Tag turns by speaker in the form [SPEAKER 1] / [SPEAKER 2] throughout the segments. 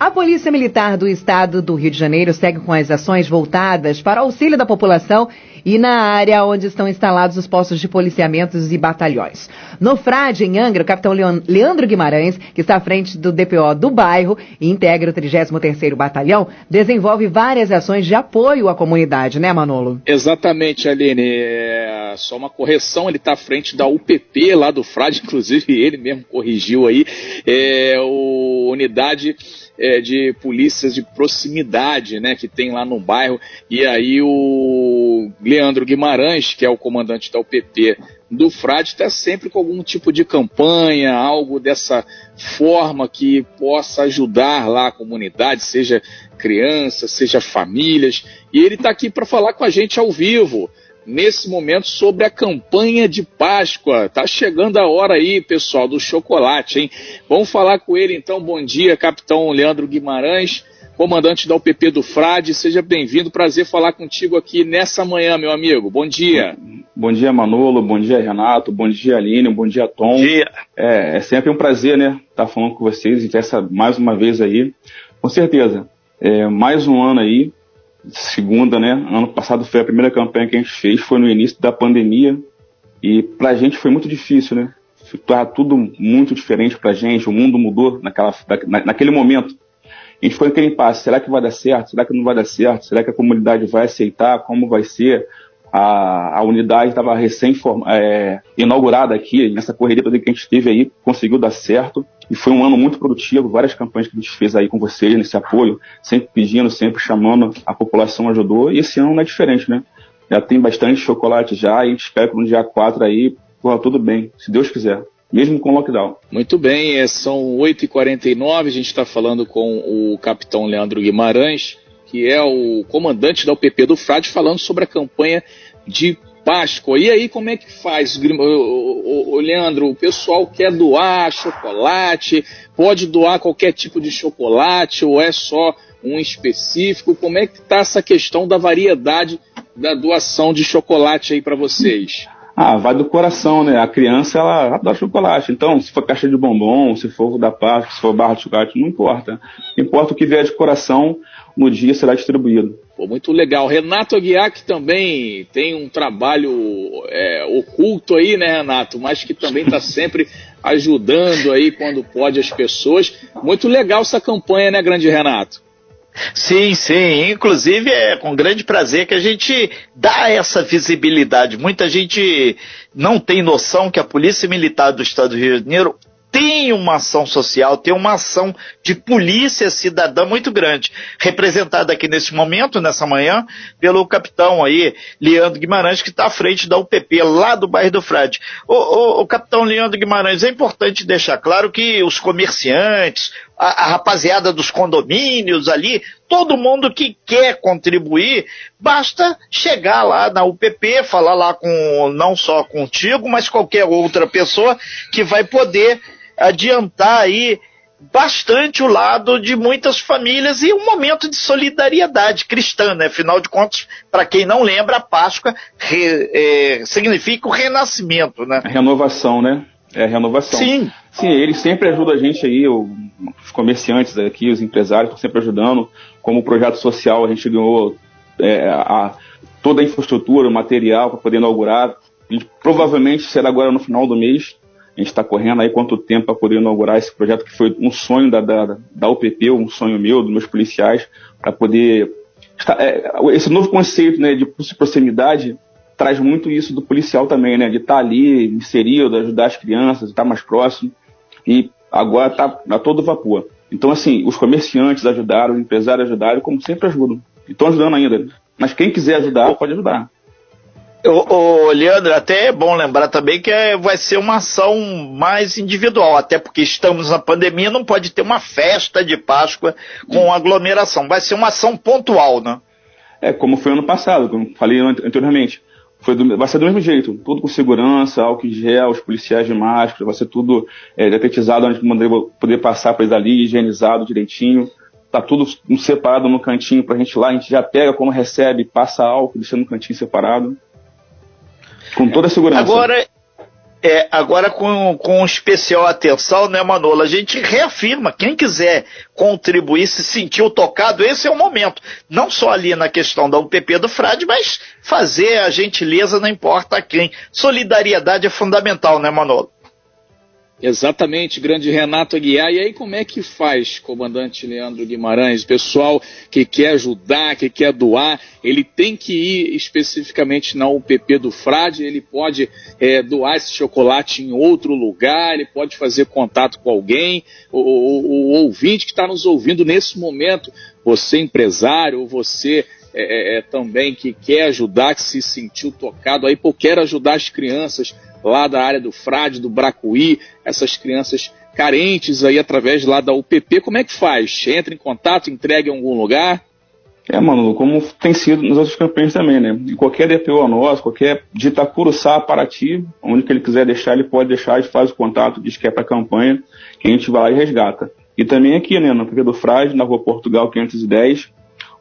[SPEAKER 1] A Polícia Militar do Estado do Rio de Janeiro segue com as ações voltadas para auxílio da população e na área onde estão instalados os postos de policiamentos e batalhões. No Frade, em Angra, o capitão Leandro Guimarães, que está à frente do DPO do bairro e integra o 33º Batalhão, desenvolve várias ações de apoio à comunidade, né, Manolo?
[SPEAKER 2] Exatamente, Aline. É só uma correção, ele está à frente da UPP lá do Frade, inclusive ele mesmo corrigiu aí. É, o unidade é, de polícias de proximidade, né, que tem lá no bairro. E aí o Leandro Guimarães, que é o comandante da UPP do Frade, está sempre com algum tipo de campanha, algo dessa forma que possa ajudar lá a comunidade, seja crianças, seja famílias. E ele está aqui para falar com a gente ao vivo nesse momento sobre a campanha de Páscoa. Tá chegando a hora aí, pessoal, do chocolate, hein? Vamos falar com ele então. Bom dia, capitão Leandro Guimarães, comandante da UPP do Frade. Seja bem-vindo. Prazer falar contigo aqui nessa manhã, meu amigo. Bom dia.
[SPEAKER 3] Bom dia, Manolo. Bom dia, Renato. Bom dia, Aline. Bom dia, Tom. Bom dia. É, é sempre um prazer, né, estar tá falando com vocês e essa mais uma vez aí. Com certeza. É, mais um ano aí segunda, né? Ano passado foi a primeira campanha que a gente fez, foi no início da pandemia. E pra gente foi muito difícil, né? Tava tudo muito diferente pra gente, o mundo mudou naquela, na, naquele momento. A gente foi naquele impasse, será que vai dar certo? Será que não vai dar certo? Será que a comunidade vai aceitar? Como vai ser? A, a unidade estava recém é, inaugurada aqui, nessa correria que a gente teve aí, conseguiu dar certo. E foi um ano muito produtivo, várias campanhas que a gente fez aí com vocês, nesse apoio, sempre pedindo, sempre chamando, a população ajudou, e esse ano não é diferente, né? Já tem bastante chocolate já, e espero que no dia 4 aí, tudo bem, se Deus quiser mesmo com lockdown.
[SPEAKER 2] Muito bem, é, são 8h49, a gente está falando com o capitão Leandro Guimarães, que é o comandante da UPP do Frade, falando sobre a campanha de Páscoa. E aí, como é que faz, o, Leandro? O pessoal quer doar chocolate, pode doar qualquer tipo de chocolate ou é só um específico? Como é que está essa questão da variedade da doação de chocolate aí para vocês?
[SPEAKER 3] Ah, vai do coração, né? A criança, ela adora chocolate. Então, se for caixa de bombom, se for da Páscoa, se for barra de chocolate, não importa. Importa o que vier de coração no dia será distribuído.
[SPEAKER 2] Pô, muito legal. Renato Aguiar, que também tem um trabalho é, oculto aí, né, Renato? Mas que também está sempre ajudando aí quando pode as pessoas. Muito legal essa campanha, né, grande Renato?
[SPEAKER 4] Sim, sim. Inclusive é com grande prazer que a gente dá essa visibilidade. Muita gente não tem noção que a Polícia Militar do Estado do Rio de Janeiro tem uma ação social, tem uma ação de polícia cidadã muito grande, representada aqui nesse momento, nessa manhã, pelo capitão aí, Leandro Guimarães, que está à frente da UPP, lá do bairro do Frade. O, o, o capitão Leandro Guimarães, é importante deixar claro que os comerciantes, a, a, rapaziada dos condomínios ali, todo mundo que quer contribuir, basta chegar lá na UPP, falar lá com, não só contigo, mas qualquer outra pessoa que vai poder adiantar aí bastante o lado de muitas famílias e um momento de solidariedade cristã, né? Afinal de contas, para quem não lembra, a Páscoa re, é, significa o renascimento, né?
[SPEAKER 3] Renovação, né? É renovação.
[SPEAKER 4] Sim.
[SPEAKER 3] Sim, eles sempre ajudam a gente aí, os comerciantes aqui, os empresários estão sempre ajudando. Como projeto social, a gente ganhou é, a, toda a infraestrutura, o material para poder inaugurar. A gente, provavelmente será agora no final do mês. A gente está correndo aí quanto tempo para poder inaugurar esse projeto que foi um sonho da, da, da UPP, um sonho meu, dos meus policiais, para poder. É, esse novo conceito né, de proximidade traz muito isso do policial também, né? De estar tá ali, inserido, ajudar as crianças, estar tá mais próximo. E agora está a todo vapor. Então, assim, os comerciantes ajudaram, os empresários ajudaram, como sempre ajudam. E estão ajudando ainda. Mas quem quiser ajudar, pode ajudar.
[SPEAKER 4] Ô, ô, Leandro, até é bom lembrar também que é, vai ser uma ação mais individual, até porque estamos na pandemia, não pode ter uma festa de Páscoa com aglomeração. Vai ser uma ação pontual, né?
[SPEAKER 3] É, como foi ano passado, como falei anteriormente. Foi do, vai ser do mesmo jeito, tudo com segurança, álcool em gel, os policiais de máscara, vai ser tudo é, detetizado onde poder passar para eles ali, higienizado direitinho. Tá tudo separado no cantinho pra gente ir lá, a gente já pega quando recebe, passa álcool, deixa no cantinho separado. Com toda a segurança.
[SPEAKER 4] Agora, É, agora com, com especial atenção, né, Manolo? A gente reafirma, quem quiser contribuir, se sentiu tocado, esse é o momento. Não só ali na questão da UPP do Frade, mas fazer a gentileza não importa a quem. Solidariedade é fundamental, né, Manolo?
[SPEAKER 2] Exatamente, grande Renato Aguiar. E aí, como é que faz, comandante Leandro Guimarães? Pessoal que quer ajudar, que quer doar, ele tem que ir especificamente na UPP do Frade, ele pode é, doar esse chocolate em outro lugar, ele pode fazer contato com alguém. O, o, o ouvinte que está nos ouvindo nesse momento, você empresário, você é, é, é, também que quer ajudar, que se sentiu tocado aí, pô, quer ajudar as crianças lá da área do Frade, do Bracuí, essas crianças carentes aí através lá da UPP, como é que faz? Entra em contato, entrega em algum lugar?
[SPEAKER 3] É, mano, como tem sido nas outras campanhas também, né? E qualquer DPO nosso, qualquer de Itacuruçá, Paraty, onde que ele quiser deixar, ele pode deixar, gente faz o contato, diz que é para campanha, que a gente vai lá e resgata. E também aqui, né, no UPP do Frade, na rua Portugal 510,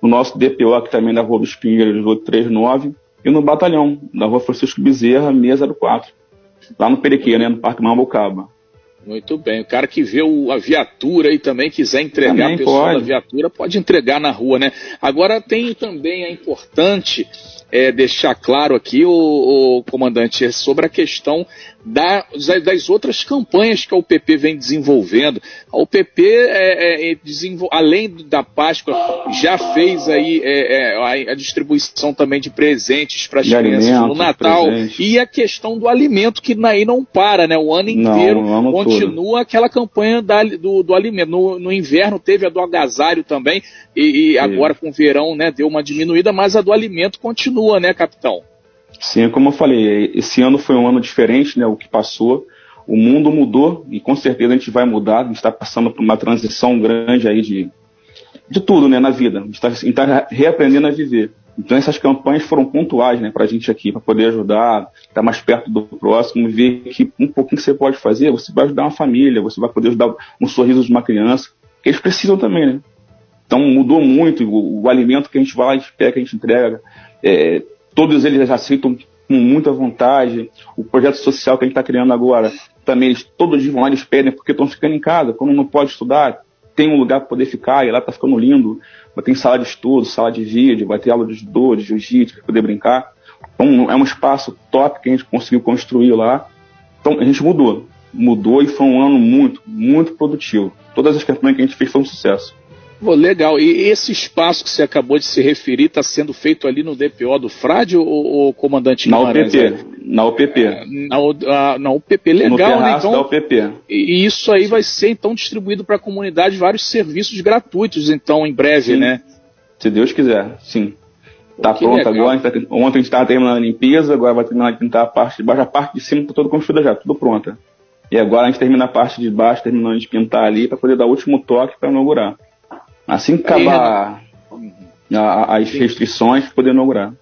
[SPEAKER 3] o nosso DPO aqui também na rua dos Pinheiros 839, e no batalhão, na rua Francisco Bezerra 604 lá no Perequê, né, no Parque Mambucaba.
[SPEAKER 2] Muito bem. O cara que vê o, a viatura e também quiser entregar também a pessoa pode. da viatura, pode entregar na rua, né? Agora tem também a importante é, deixar claro aqui, o, o comandante, é sobre a questão da, das outras campanhas que a UPP vem desenvolvendo. A UPP, é, é, além da Páscoa, já fez aí é, é, a, a, distribuição também de presentes para as crianças no Natal presente. e a questão do alimento que aí não para, né? O ano inteiro não, continua todo. aquela campanha da, do, do, alimento. No, no, inverno teve a do agasalho também e, e agora com o verão, né, deu uma diminuída, mas a do alimento continua, né, capitão?
[SPEAKER 3] Sim, como eu falei, esse ano foi um ano diferente, né, o que passou. O mundo mudou e com certeza a gente vai mudar. A gente está passando por uma transição grande aí de, de tudo, né, na vida. A gente está tá reaprendendo a viver. Então essas campanhas foram pontuais, né, para a gente aqui, para poder ajudar, estar mais perto do próximo, ver que um pouquinho que você pode fazer, você vai ajudar uma família, você vai poder ajudar um sorriso de uma criança, eles precisam também, né. Então mudou muito o, o alimento que a gente vai lá e pega, que a gente entrega. É, todos eles aceitam com muita vontade. O projeto social que a gente está criando agora, também eles, todos vão lá, eles pedem porque estão ficando em casa, quando não pode estudar, tem um lugar para poder ficar, e lá está ficando lindo. Vai ter sala de estudo, sala de vídeo, vai ter aula de judô, de jiu-jitsu, para poder brincar. Então é um espaço top que a gente conseguiu construir lá. Então a gente mudou. Mudou e foi um ano muito, muito produtivo. Todas as campanhas que a gente fez foram um sucesso.
[SPEAKER 2] Pô, legal. E esse espaço que você acabou de se referir está sendo feito ali no DPO do Frade ou, ou comandante
[SPEAKER 3] Na UPP. Na UPP. É,
[SPEAKER 2] na, na UPP, legal,
[SPEAKER 3] né? Então, da UPP.
[SPEAKER 2] E isso aí vai ser então distribuído para a comunidade vários serviços gratuitos, então, em breve, sim. né?
[SPEAKER 3] Se Deus quiser, sim. Está pronto legal. agora. Ontem a gente estava terminando a limpeza, agora vai terminar de pintar a parte de baixo. A parte de cima está toda construída já, tudo pronta. E agora a gente termina a parte de baixo, terminando de pintar ali, para poder dar o último toque para inaugurar. Assim que acabar as restrições, poder inaugurar.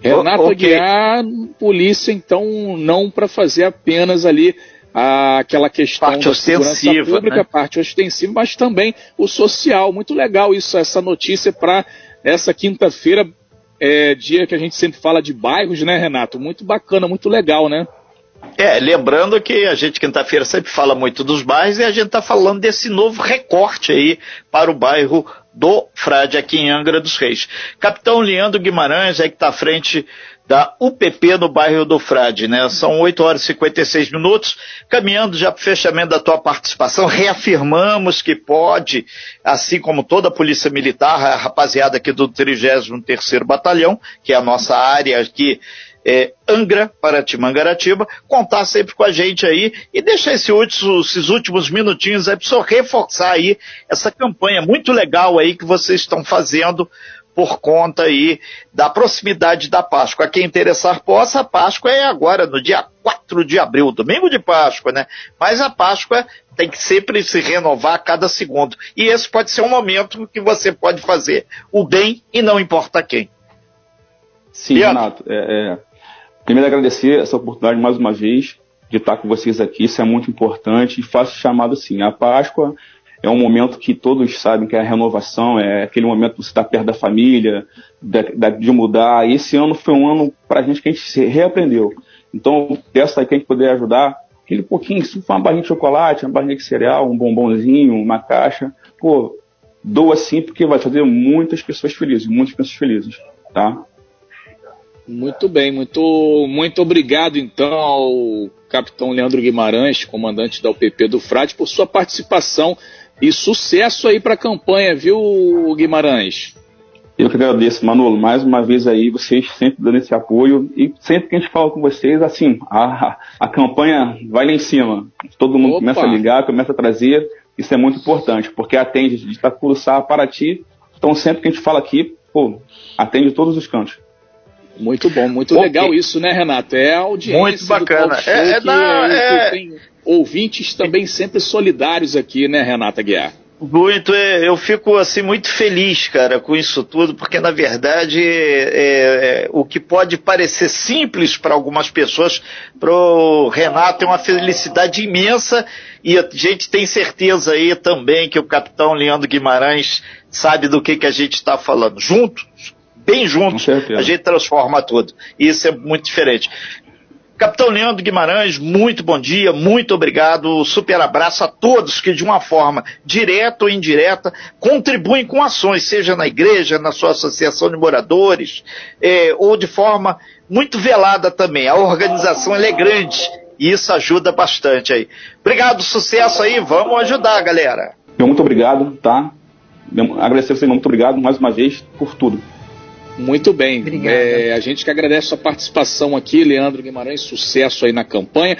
[SPEAKER 2] Renato okay. Aguiar, polícia, então, não para fazer apenas ali aquela questão
[SPEAKER 4] parte da segurança
[SPEAKER 2] pública,
[SPEAKER 4] né?
[SPEAKER 2] parte ostensiva, mas também o social. Muito legal isso, essa notícia para essa quinta-feira, é, dia que a gente sempre fala de bairros, né, Renato? Muito bacana, muito legal, né?
[SPEAKER 4] É, lembrando que a gente quinta-feira sempre fala muito dos bairros e a gente está falando desse novo recorte aí para o bairro do Frade aqui em Angra dos Reis. Capitão Leandro Guimarães é que está à frente da UPP no bairro do Frade, né? São 8 horas e 56 minutos, caminhando já para o fechamento da tua participação, reafirmamos que pode, assim como toda a Polícia Militar, a rapaziada aqui do 33º Batalhão, que é a nossa área aqui é, Angra, Paraty, Mangaratiba, contar sempre com a gente aí e deixar esse último, esses últimos minutinhos aí para só reforçar aí essa campanha muito legal aí que vocês estão fazendo por conta aí da proximidade da Páscoa. A quem interessar possa, a Páscoa é agora, no dia 4 de abril, domingo de Páscoa, né? Mas a Páscoa tem que sempre se renovar a cada segundo. E esse pode ser um momento que você pode fazer o bem e não importa quem.
[SPEAKER 3] Sim, Renato. É, é, Primeiro, agradecer essa oportunidade mais uma vez de estar com vocês aqui, isso é muito importante. E faço chamado assim: a Páscoa é um momento que todos sabem que é a renovação, é aquele momento que você está perto da família, de, de mudar. E esse ano foi um ano para a gente que a gente se reaprendeu. Então, peço aí quem puder ajudar, aquele pouquinho, se for uma barrinha de chocolate, uma barrinha de cereal, um bombonzinho, uma caixa, pô, doa sim, porque vai fazer muitas pessoas felizes, muitas pessoas felizes, tá?
[SPEAKER 2] Muito bem, muito, muito obrigado então ao capitão Leandro Guimarães, comandante da UPP do Frade, por sua participação e sucesso aí para a campanha, viu, Guimarães?
[SPEAKER 3] Eu que agradeço, Manolo, mais uma vez aí, vocês sempre dando esse apoio e sempre que a gente fala com vocês, assim, a, a campanha vai lá em cima. Todo mundo Opa. começa a ligar, começa a trazer, isso é muito importante, porque atende de Itaculuçá a Paraty, então sempre que a gente fala aqui, pô, atende todos os cantos.
[SPEAKER 2] Muito bom, muito legal isso, né, Renato? É a audiência
[SPEAKER 4] muito bacana.
[SPEAKER 2] é, é, não, é... tem ouvintes também sempre solidários aqui, né, Renata Guiar?
[SPEAKER 4] Muito, é, eu fico assim muito feliz, cara, com isso tudo, porque na verdade é, é, o que pode parecer simples para algumas pessoas, para o Renato é uma felicidade imensa e a gente tem certeza aí também que o capitão Leandro Guimarães sabe do que, que a gente está falando. Juntos, bem juntos, a gente transforma tudo. Isso é muito diferente. Capitão Leandro Guimarães, muito bom dia, muito obrigado, super abraço a todos que de uma forma direta ou indireta contribuem com ações, seja na igreja, na sua associação de moradores, é, ou de forma muito velada também. A organização é grande e isso ajuda bastante aí. Obrigado, sucesso aí, vamos ajudar, galera.
[SPEAKER 3] Muito obrigado, tá? Agradecer você, muito obrigado mais uma vez por tudo.
[SPEAKER 2] Muito bem. É, a gente que agradece a sua participação aqui, Leandro Guimarães, sucesso aí na campanha.